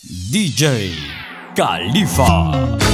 DJ Califa.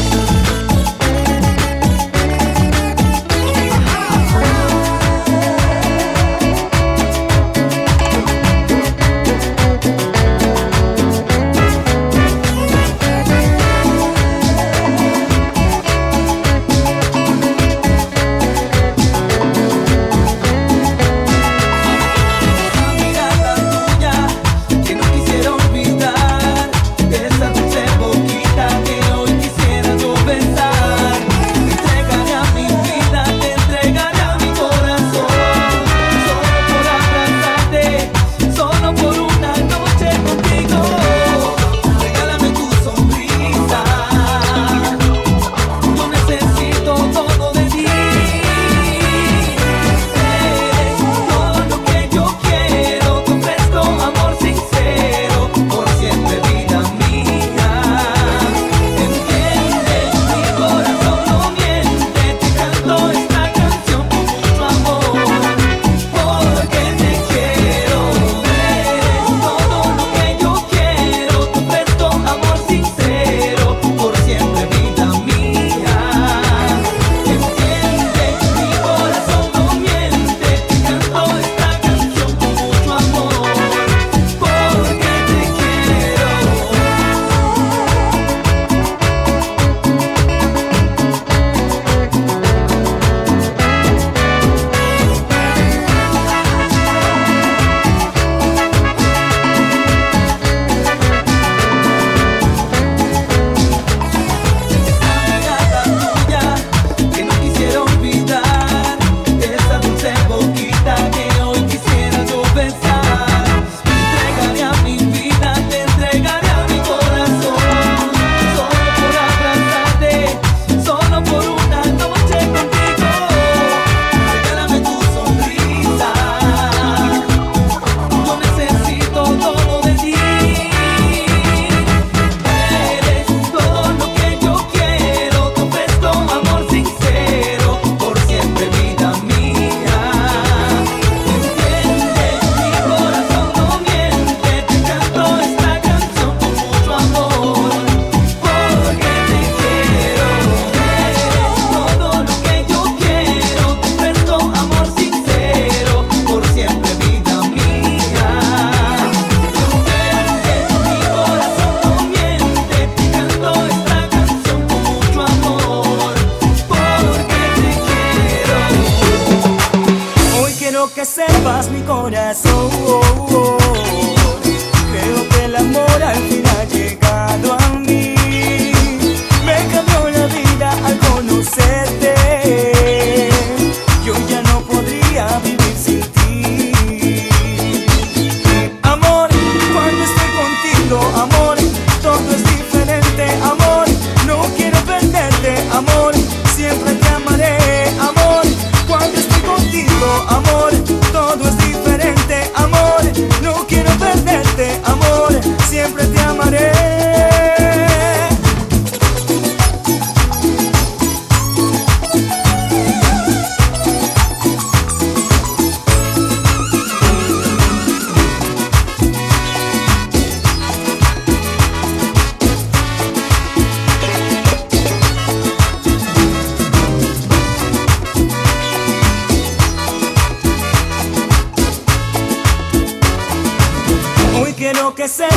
Que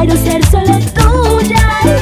Quiero ser solo tuya.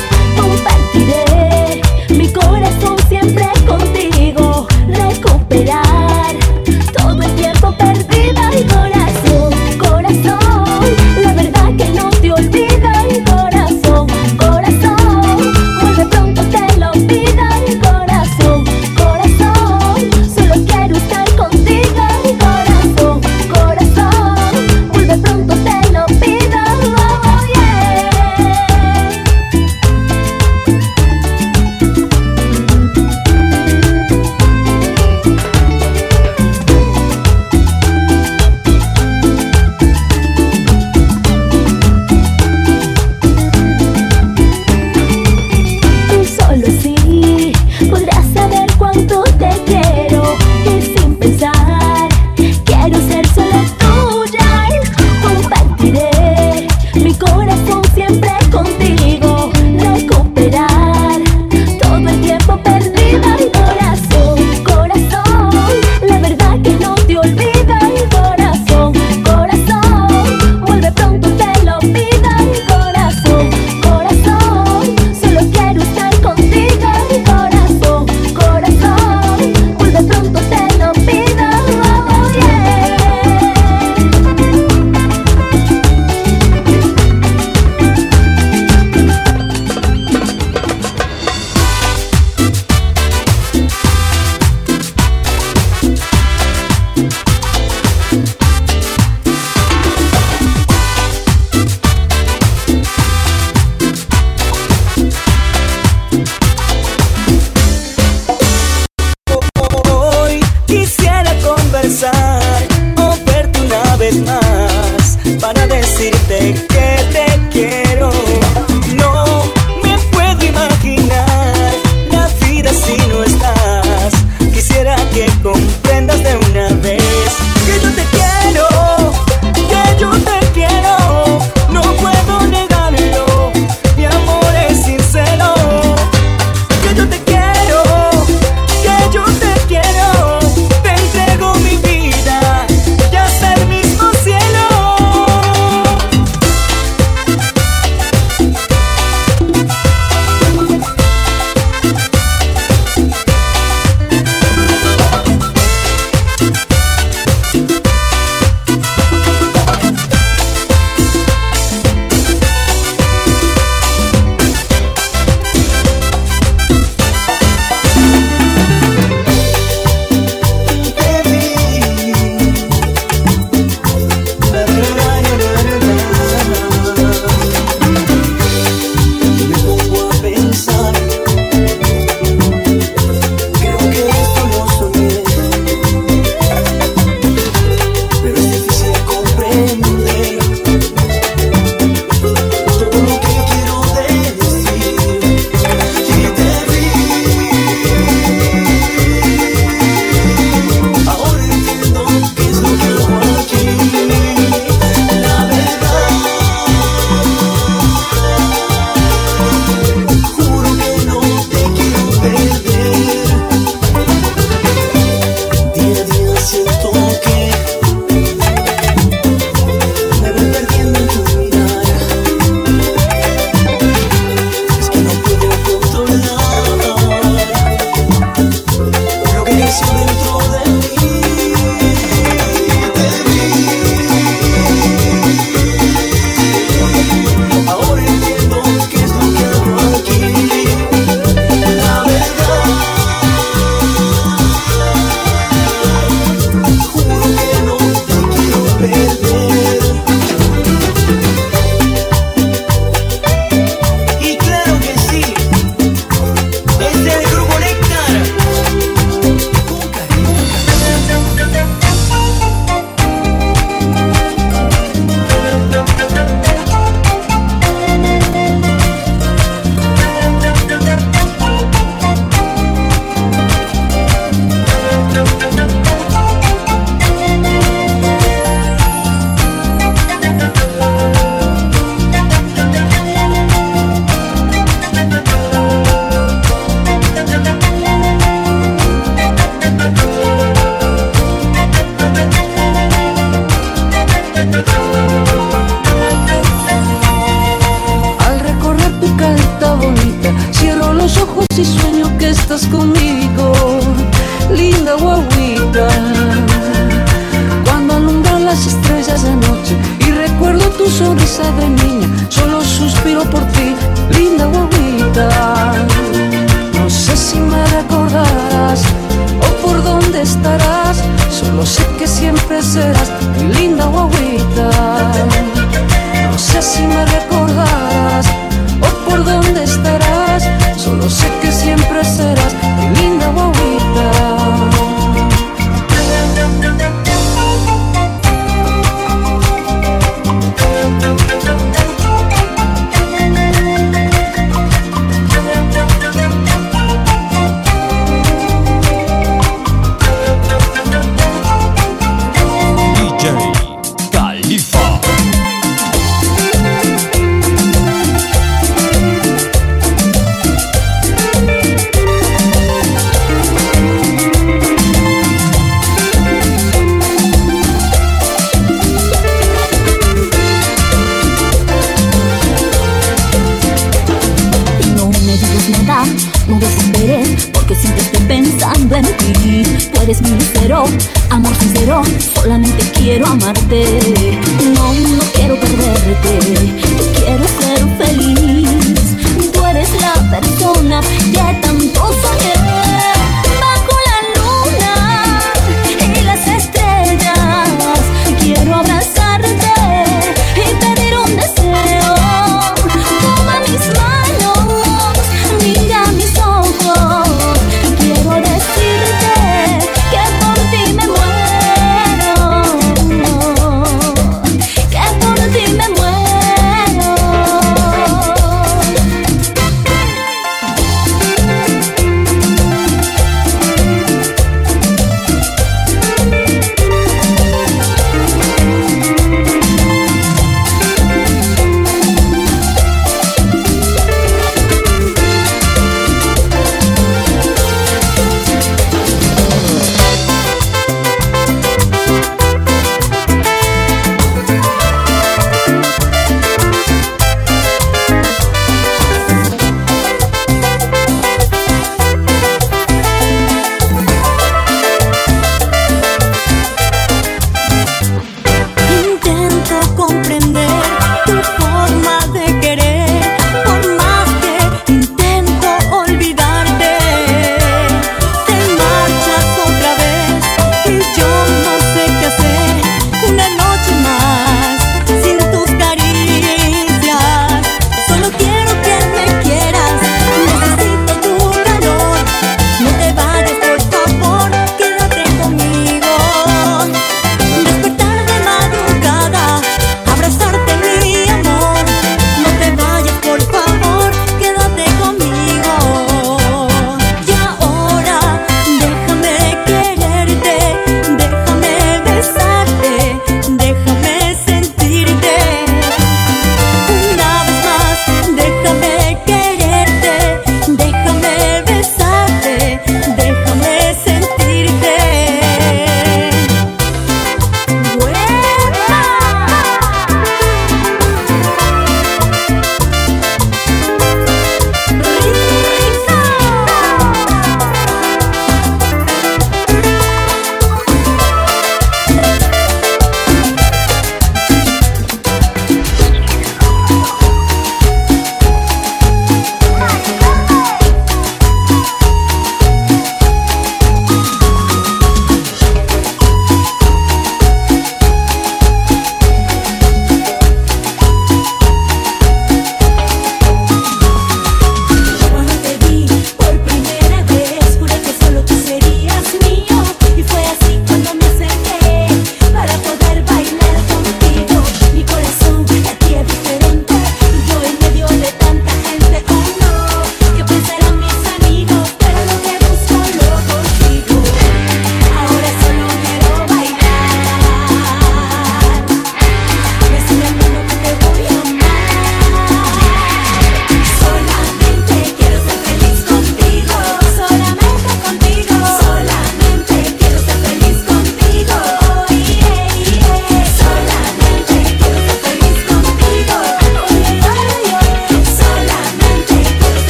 Siempre mi linda guaguita. No sé si me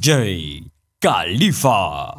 DJ Califa.